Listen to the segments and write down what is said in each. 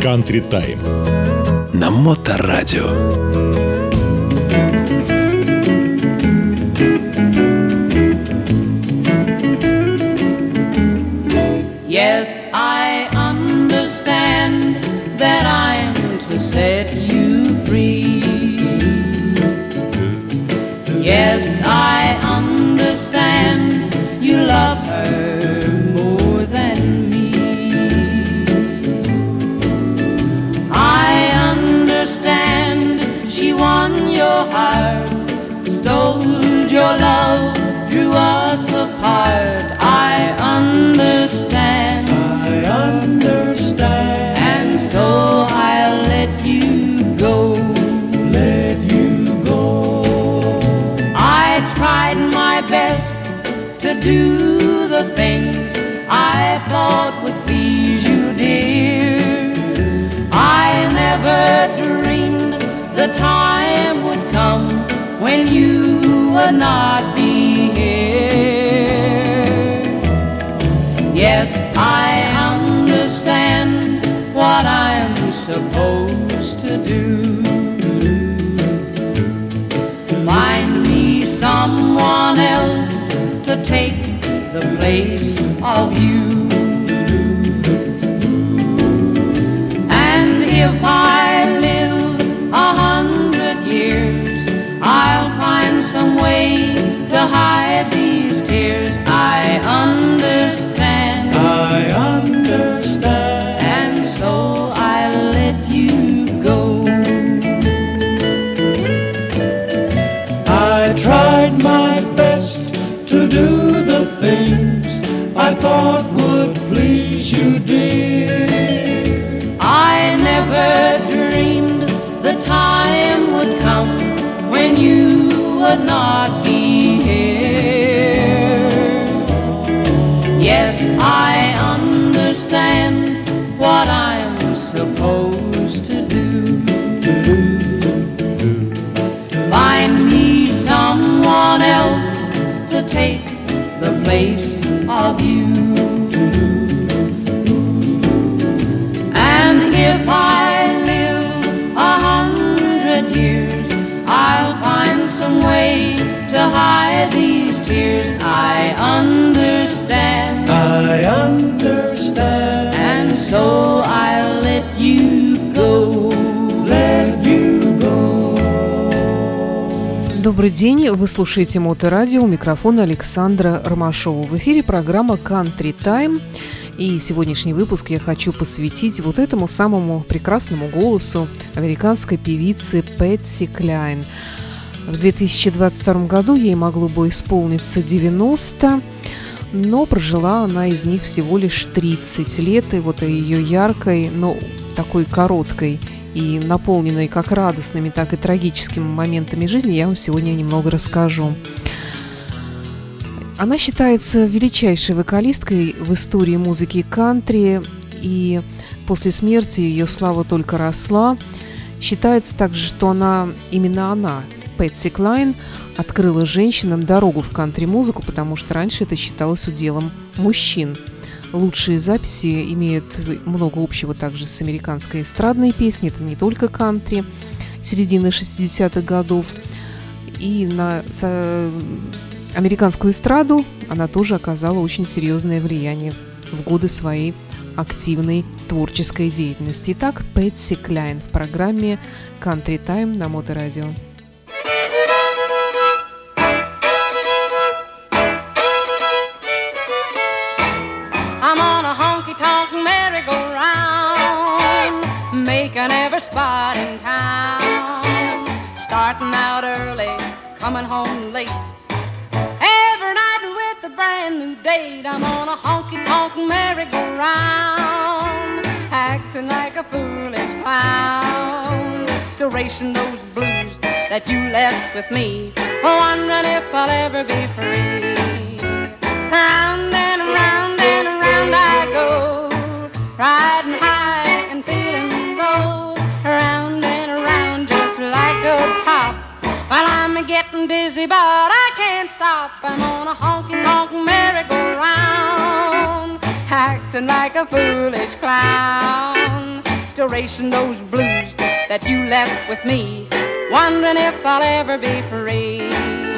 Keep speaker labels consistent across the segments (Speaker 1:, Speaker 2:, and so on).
Speaker 1: Country Time.
Speaker 2: На Моторадио.
Speaker 3: Time would come when you would not be here. Yes, I understand what I'm supposed to do. Find me someone else to take the place of you. To take the place of you. And if I live a hundred years, I'll find some way to hide these tears. I understand.
Speaker 4: I understand.
Speaker 3: And so
Speaker 5: Добрый день, вы слушаете Моторадио, у микрофона Александра Ромашова. В эфире программа Country Time. И сегодняшний выпуск я хочу посвятить вот этому самому прекрасному голосу американской певицы Пэтси Кляйн. В 2022 году ей могло бы исполниться 90, но прожила она из них всего лишь 30 лет. И вот о ее яркой, но такой короткой и наполненной как радостными, так и трагическими моментами жизни я вам сегодня немного расскажу. Она считается величайшей вокалисткой в истории музыки кантри, и после смерти ее слава только росла. Считается также, что она, именно она, Пэтси Клайн, открыла женщинам дорогу в кантри-музыку, потому что раньше это считалось уделом мужчин. Лучшие записи имеют много общего также с американской эстрадной песней, это не только кантри середины 60-х годов. И на американскую эстраду она тоже оказала очень серьезное влияние в годы своей активной творческой деятельности. Итак, Пэтси Кляйн в программе Country Time на Моторадио.
Speaker 6: I'm making every spot in town. Starting out early, coming home late. Every night with a brand new date. I'm on a honky tonk merry-go-round, acting like a foolish clown. Still racing those blues that you left with me, wondering if I'll ever be free. Round and round and round I go, riding but I can't stop. I'm on a honky tonk merry-go-round, acting like a foolish clown. Still
Speaker 3: racing those blues that you left with me, wondering if I'll ever be free.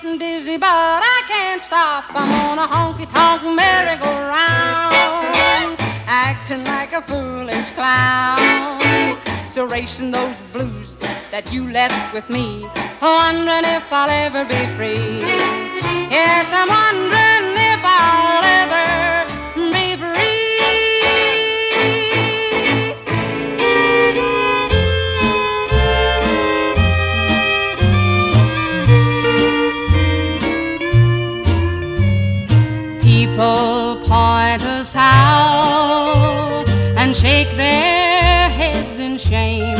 Speaker 6: getting dizzy, but I can't stop. I'm on a honky tonk merry-go-round, acting like a foolish clown. So racing those blues that you left with me, wondering if I'll ever be free.
Speaker 3: Yes, I'm wondering if I'll ever. People point us out and shake their heads in shame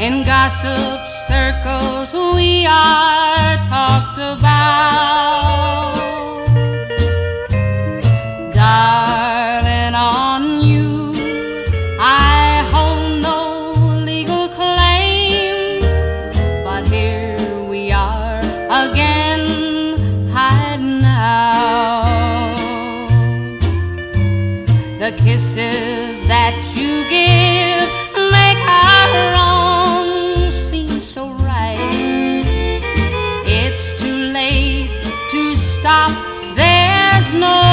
Speaker 3: in gossip circles, we are talked about. so right. It's too late to stop. There's no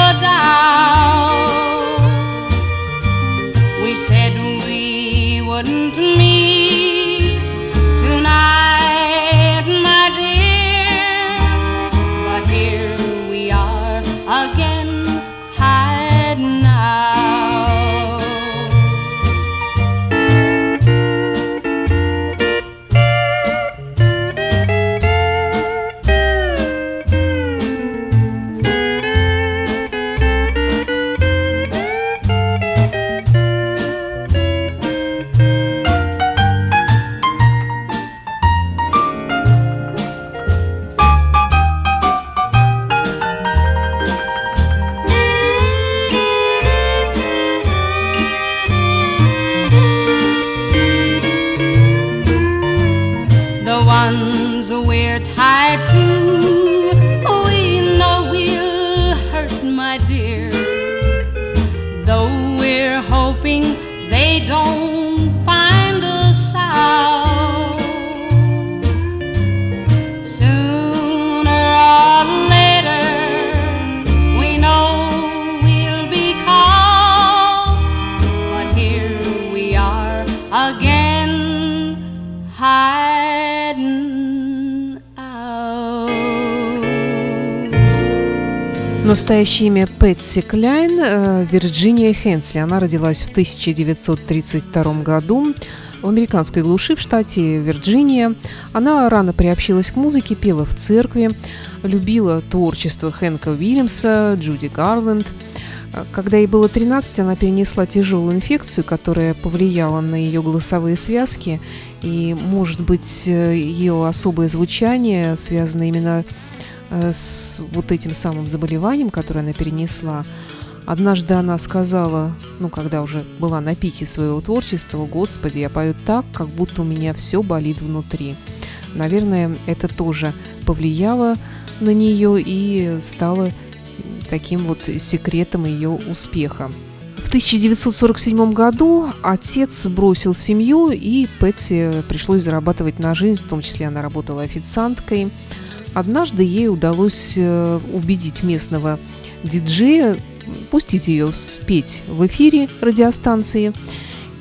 Speaker 5: Настоящее имя Пэтси Кляйн э, Вирджиния Хенсли. Она родилась в 1932 году в американской глуши в штате Вирджиния. Она рано приобщилась к музыке, пела в церкви, любила творчество Хэнка Уильямса, Джуди Гарленд. Когда ей было 13, она перенесла тяжелую инфекцию, которая повлияла на ее голосовые связки. И, может быть, э, ее особое звучание связано именно с Э, с вот этим самым заболеванием, которое она перенесла. Однажды она сказала, ну, когда уже была на пике своего творчества, «Господи, я пою так, как будто у меня все болит внутри». Наверное, это тоже повлияло на нее и стало таким вот секретом ее успеха. В 1947 году отец бросил семью, и Пэтси пришлось зарабатывать на жизнь, в том числе она работала официанткой – Однажды ей удалось э, убедить местного диджея пустить ее спеть в эфире радиостанции.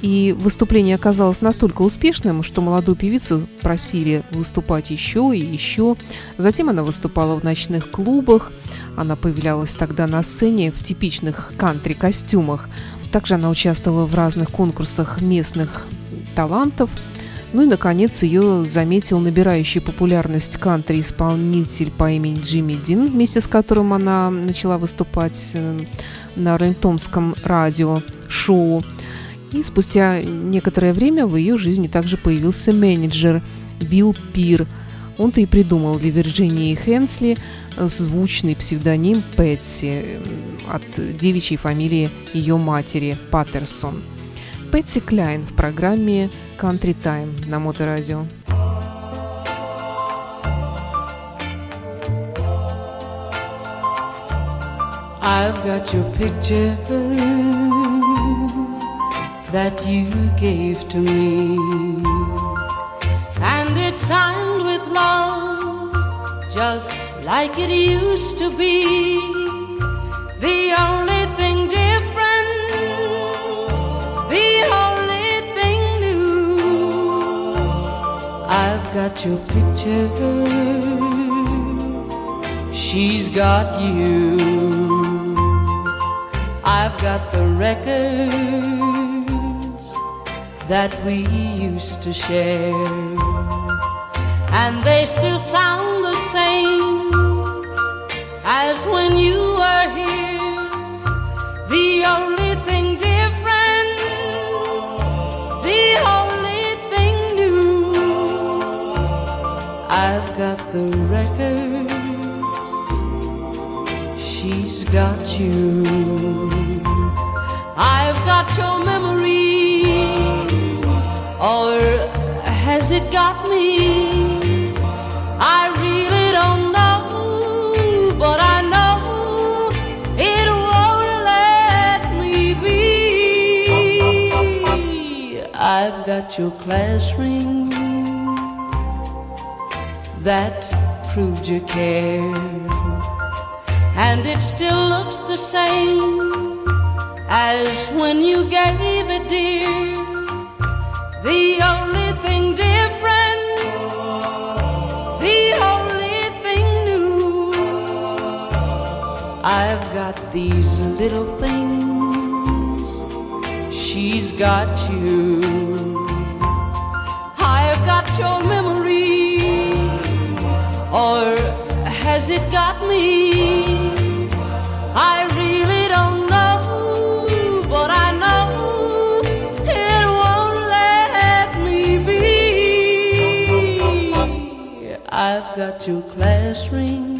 Speaker 5: И выступление оказалось настолько успешным, что молодую певицу просили выступать еще и еще. Затем она выступала в ночных клубах. Она появлялась тогда на сцене в типичных кантри-костюмах. Также она участвовала в разных конкурсах местных талантов. Ну и, наконец, ее заметил набирающий популярность кантри-исполнитель по имени Джимми Дин, вместе с которым она начала выступать э, на рентомском радио шоу. И спустя некоторое время в ее жизни также появился менеджер Билл Пир. Он-то и придумал для Вирджинии Хенсли звучный псевдоним Пэтси от девичьей фамилии ее матери Паттерсон. Пэтси Кляйн в программе Country Time на Моторадио.
Speaker 3: I've got your picture that you gave to me, and it's signed with love, just like it used to be. The only got your picture, she's got you. I've got the records that we used to share, and they still sound the same as when you were here. Got the records, she's got you. I've got your memory, or has it got me? I really don't know, but I know it won't let me be. I've got your class ring that proved you cared, and it still looks the same as when you gave it, dear. The only thing different, the only thing new. I've got these little things, she's got you. Or has it got me? I really don't know, but I know it won't let me be. I've got your class ring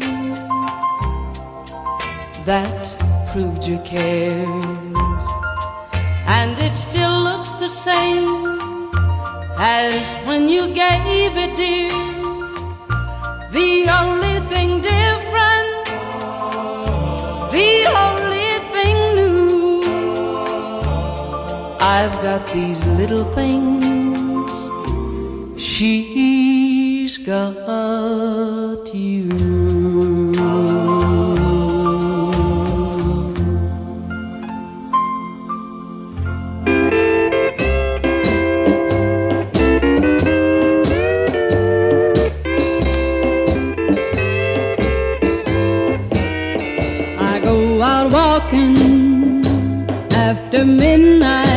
Speaker 3: that proved you cared, and it still looks the same as when you gave it, dear. I've got these little things, she's got you.
Speaker 7: I go out walking after midnight,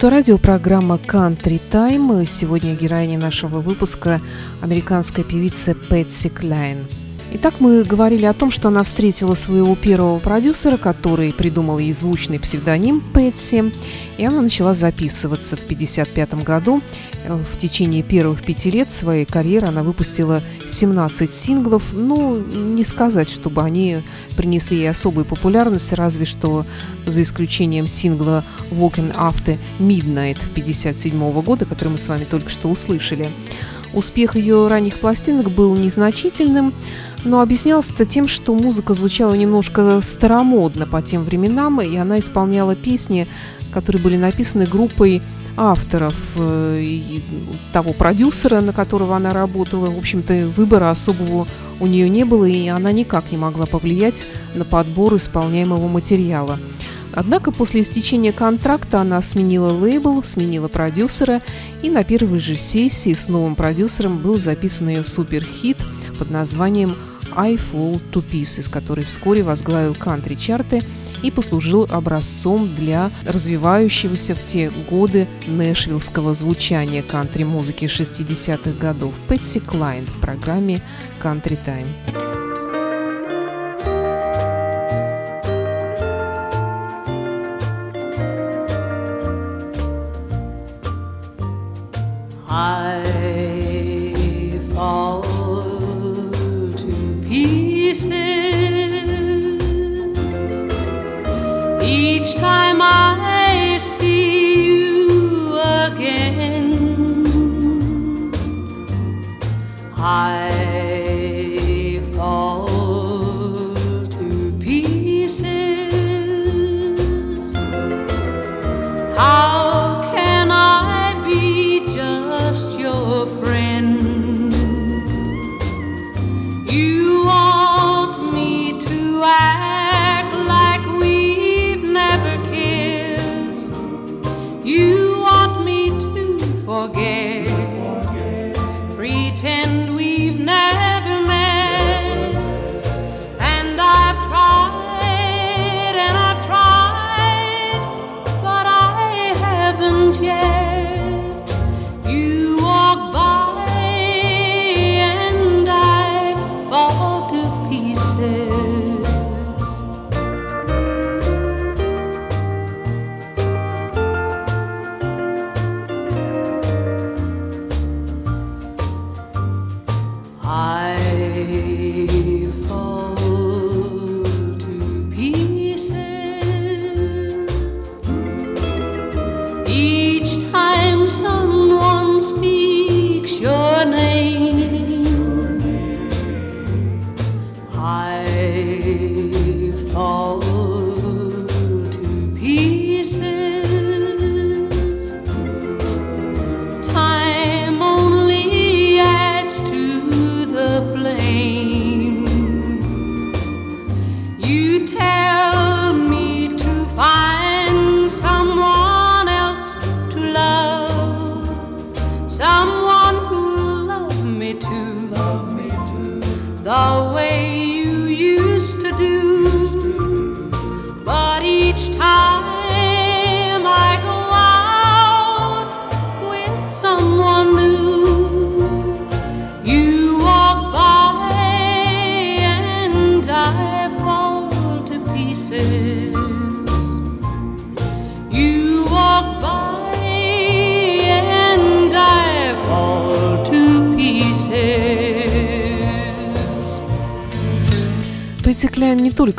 Speaker 5: Моторадио программа Country Time. Сегодня героиня нашего выпуска – американская певица Пэтси Клайн. Итак, мы говорили о том, что она встретила своего первого продюсера, который придумал ей звучный псевдоним Пэтси, и она начала записываться в 1955 году. Э, В течение первых пяти лет своей карьеры она выпустила 17 синглов. Ну, не сказать, чтобы они принесли ей особую популярность, разве что за исключением сингла «Walking After Midnight» 1957 года, который мы с вами только что услышали. Успех ее ранних пластинок был незначительным, но объяснялось это тем, что музыка звучала немножко старомодно по тем временам, и она исполняла песни, которые были написаны группой авторов э, и того продюсера, на которого она работала. В общем-то, выбора особого у нее не было, и она никак не могла повлиять на подбор исполняемого материала. Однако после истечения контракта она сменила лейбл, сменила продюсера, и на первой же сессии с новым продюсером был записан ее суперхит под названием «I Fall to Pieces», который вскоре возглавил кантри-чарты и послужил образцом для развивающегося в те годы нэшвиллского звучания кантри-музыки 60-х годов Пэтси Клайн в программе «Country Time».
Speaker 3: I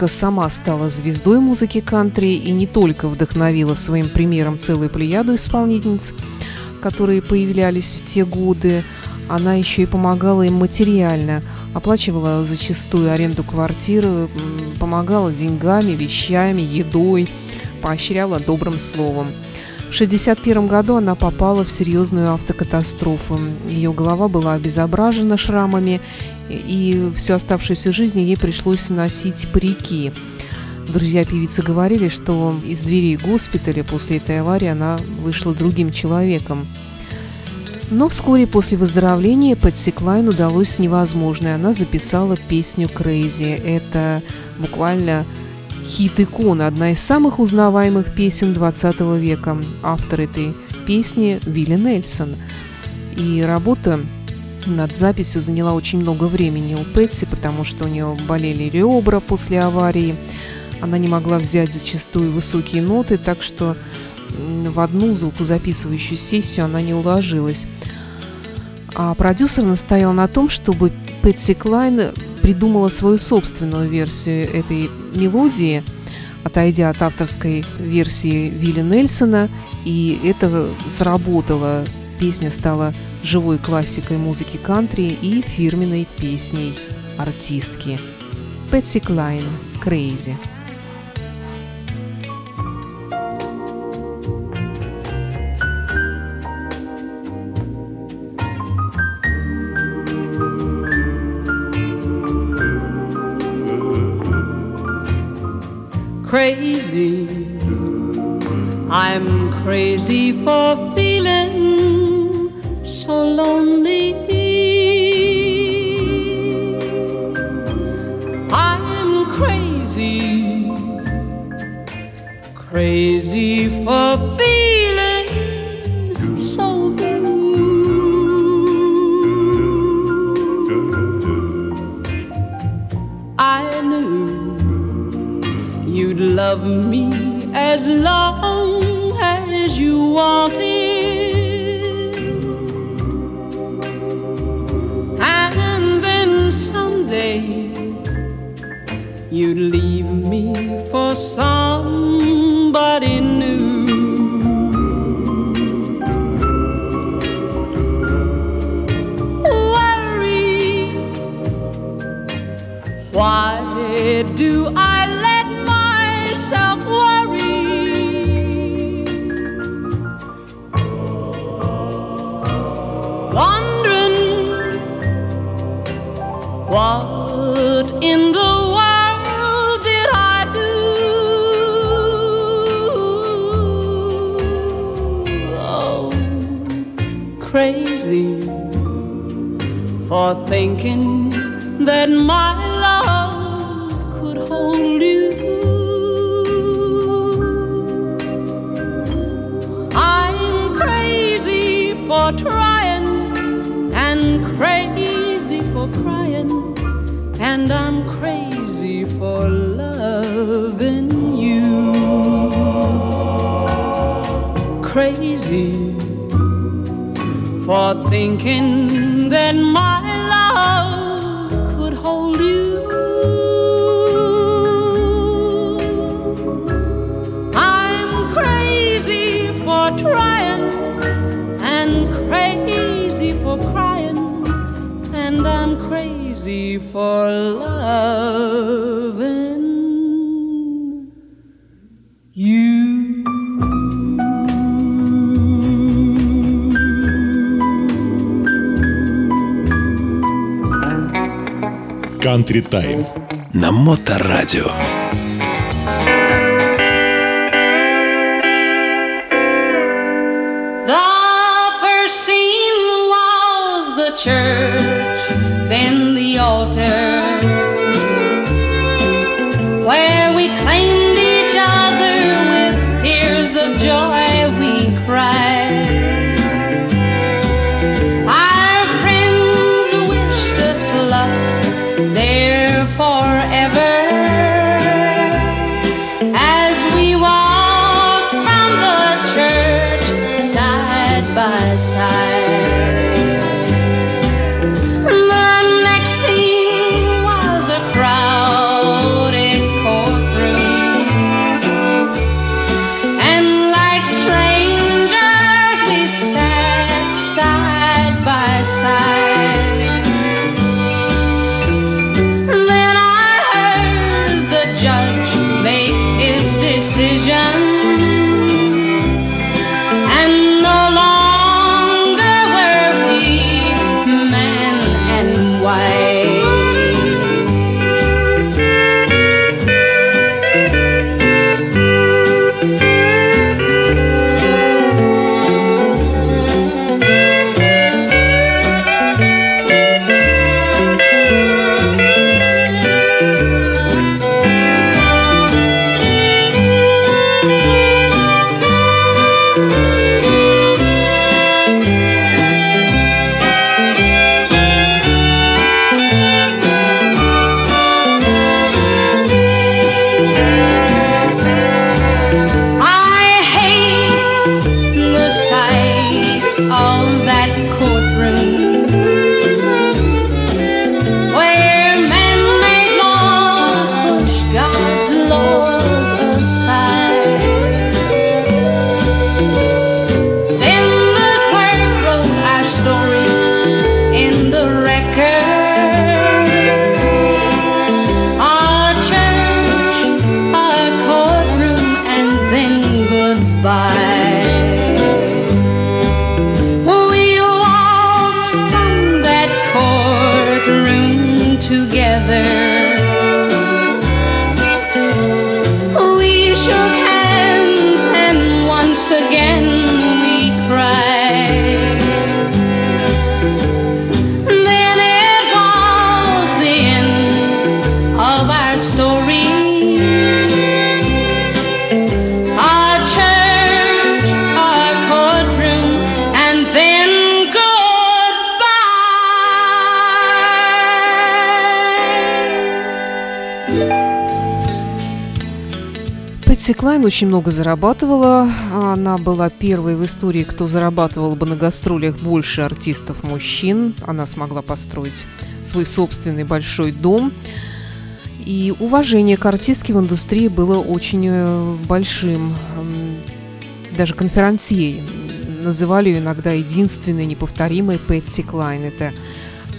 Speaker 5: Только сама стала звездой музыки кантри и не только вдохновила своим примером целую плеяду исполнительниц, которые появлялись в те годы, она еще и помогала им материально, оплачивала зачастую аренду квартиры, помогала деньгами, вещами, едой, поощряла добрым словом. В 1961 году она попала в серьезную автокатастрофу. Ее голова была обезображена шрамами, и всю оставшуюся жизнь ей пришлось носить парики. Друзья певицы говорили, что из дверей госпиталя после этой аварии она вышла другим человеком. Но вскоре после выздоровления Пэтси Клайн удалось невозможное. Она записала песню «Crazy». Это буквально хит-икона, одна из самых узнаваемых песен 20 века. Автор этой песни Вилли Нельсон. И работа над записью заняла очень много времени у Пэтси, потому что у нее болели ребра после аварии. Она не могла взять зачастую высокие ноты, так что в одну звукозаписывающую сессию она не уложилась. А продюсер настоял на том, чтобы Пэтси Клайн придумала свою собственную версию этой мелодии, отойдя от авторской версии Вилли Нельсона, и это сработало. Песня стала живой классикой музыки кантри и фирменной песней артистки. Пэтси Клайн «Crazy».
Speaker 3: crazy. I'm crazy for do I let myself worry? Wondering what in the world did I do? Oh, crazy for thinking that my trying and crazy for crying, and I'm crazy for loving you. Crazy for thinking that my crazy for loving
Speaker 8: Country Time.
Speaker 2: На Моторадио.
Speaker 3: The first scene was the church, then the altar,
Speaker 5: Пэтси Клайн очень много зарабатывала. Она была первой в истории, кто зарабатывал бы на гастролях больше артистов-мужчин. Она смогла построить свой собственный большой дом. И уважение к артистке в индустрии было очень э, большим. Даже конферансье называли ее иногда единственной неповторимой Пэтси Клайн. Это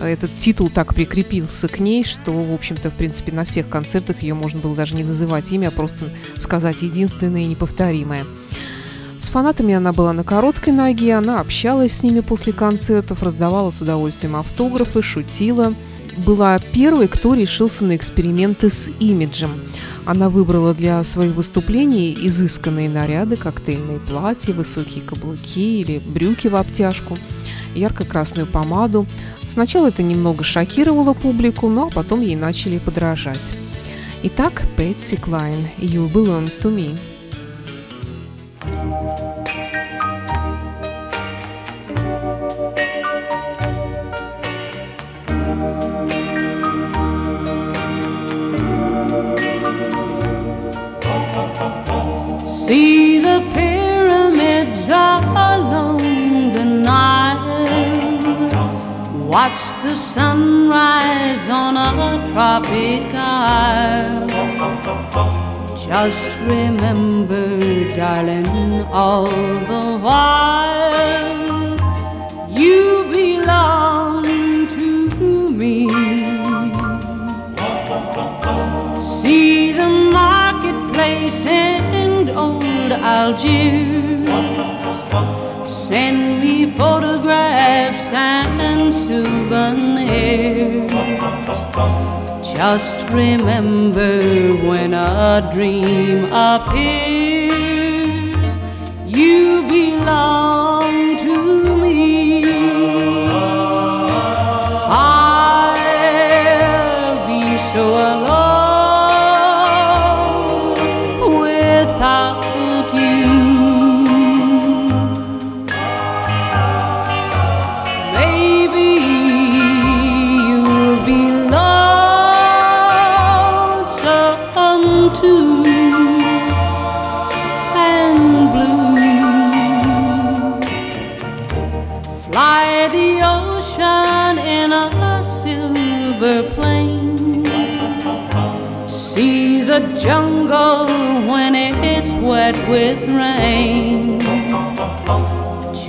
Speaker 5: этот титул так прикрепился к ней, что, в общем-то, в принципе, на всех концертах ее можно было даже не называть имя, а просто сказать единственная и неповторимая. С фанатами она была на короткой ноге, она общалась с ними после концертов, раздавала с удовольствием автографы, шутила. Была первой, кто решился на эксперименты с имиджем. Она выбрала для своих выступлений изысканные наряды, коктейльные платья, высокие каблуки или брюки в обтяжку, ярко-красную помаду. Сначала это немного шокировало публику, но потом ей начали подражать. Итак, Пэтси Клайн, «You Belong to Me».
Speaker 3: See the pyramids Watch the sunrise on a tropic isle. Just remember, darling, all the while you belong to me. See the marketplace and old Algiers. Send me photographs and souvenirs. Just remember when a dream appears, you belong to me.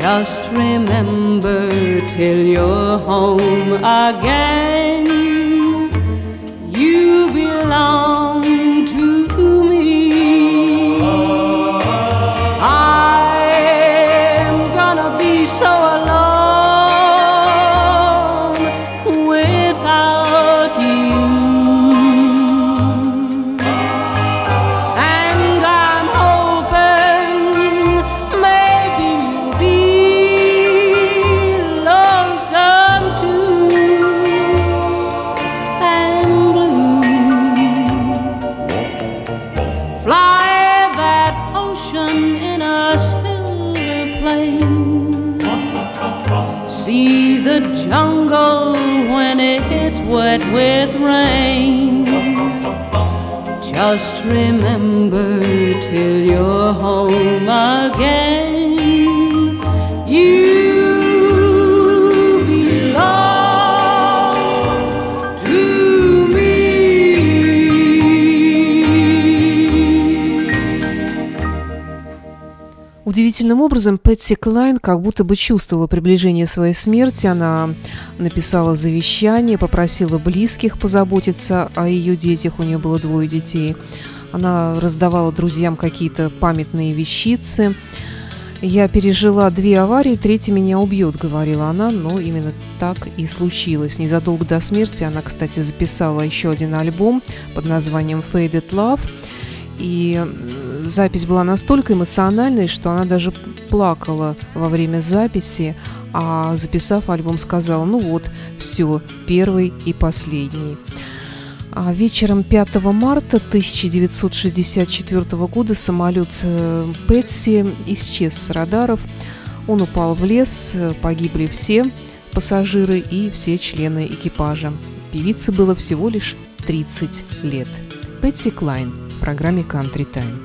Speaker 3: Just remember till you're home again, rain. Just remember till you're home again.
Speaker 5: Удивительным образом Пэтси Клайн как будто бы чувствовала приближение своей смерти. Она написала завещание, попросила близких позаботиться о ее детях. У нее было двое детей. Она раздавала друзьям какие-то памятные вещицы. «Я пережила две аварии, третья меня убьет», — говорила она, но именно так и случилось. Незадолго до смерти она, кстати, записала еще один альбом под названием «Faded Love», и запись была настолько эмоциональной, что она даже плакала во время записи, а записав альбом сказала, ну вот, все, первый и последний. А вечером 5 марта 1964 года самолет э, Пэтси исчез с радаров. Он упал в лес, э, погибли все пассажиры и все члены экипажа. Певице было всего лишь 30 лет. Пэтси Клайн программе Country Time.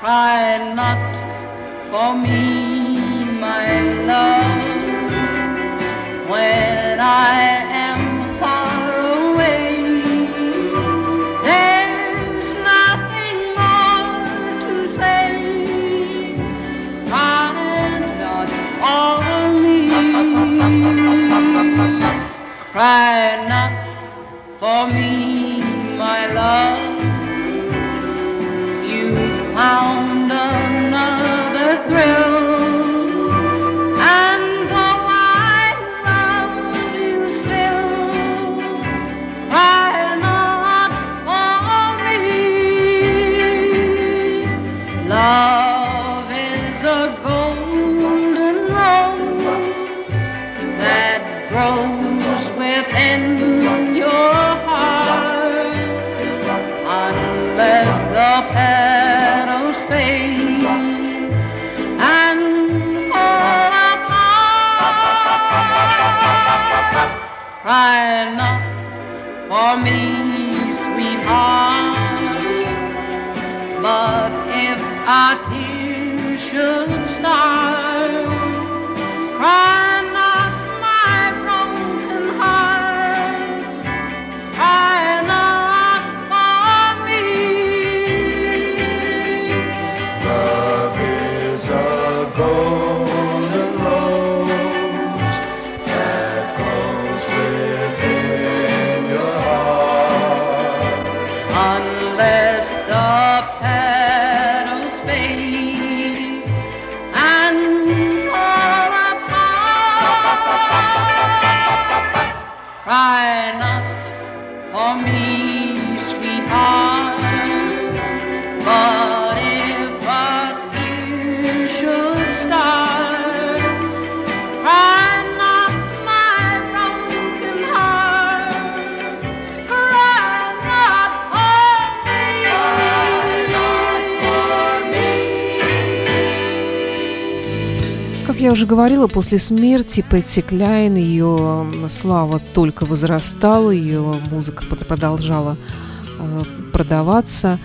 Speaker 3: Cry not for me, I I
Speaker 5: know. Я уже говорила, после смерти Пэтси Кляйн ее слава только возрастала, ее музыка продолжала э, продаваться.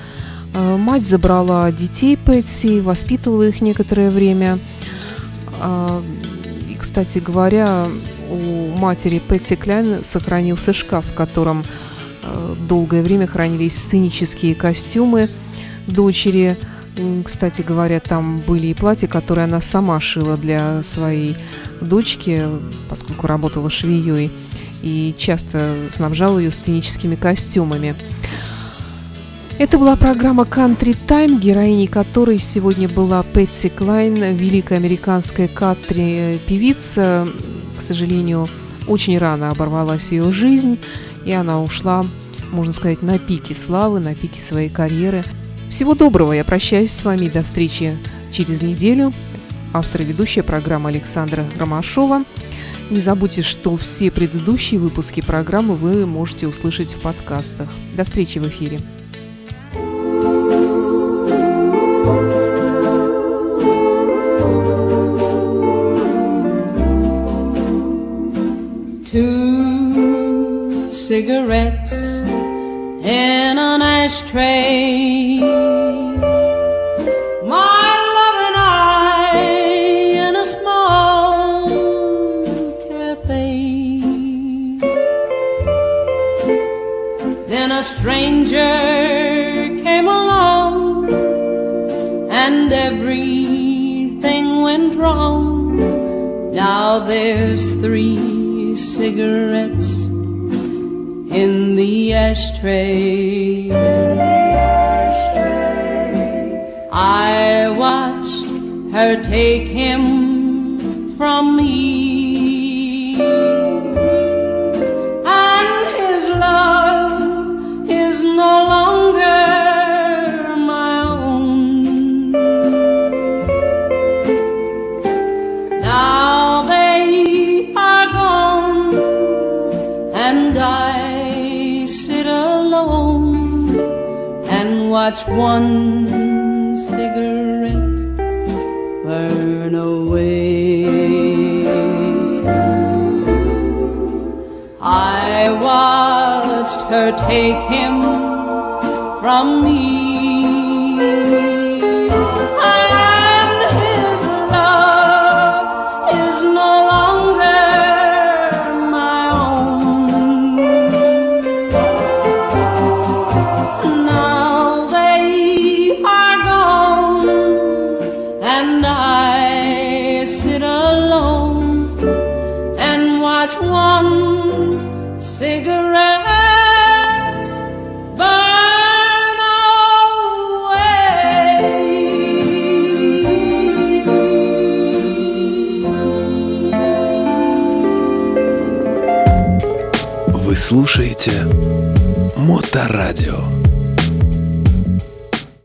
Speaker 5: Э, Мать забрала детей Пэтси, воспитывала их некоторое время. А, И, кстати говоря, у матери Пэтси Кляйн сохранился шкаф, в котором э, долгое время хранились сценические костюмы дочери. Кстати говоря, там были и платья, которые она сама шила для своей дочки, поскольку работала швеей, и часто снабжала ее сценическими костюмами. Это была программа Country Time, героиней которой сегодня была Пэтси Клайн, великая американская кантри-певица. К сожалению, очень рано оборвалась ее жизнь, и она ушла, можно сказать, на пике славы, на пике своей карьеры. Всего доброго, я прощаюсь с вами. До встречи через неделю. Автор и ведущая программы Александра Ромашова. Не забудьте, что все предыдущие выпуски программы вы можете услышать в подкастах. До встречи в эфире.
Speaker 3: Two cigarettes and ashtray. My love and I in a small cafe. Then a stranger came along and everything went wrong. Now there's three cigarettes in the ashtray. Take him from me. And his love is no longer my own. Now they are gone, and I sit alone and watch one cigarette her take him from me.
Speaker 2: Слушаете Моторадио.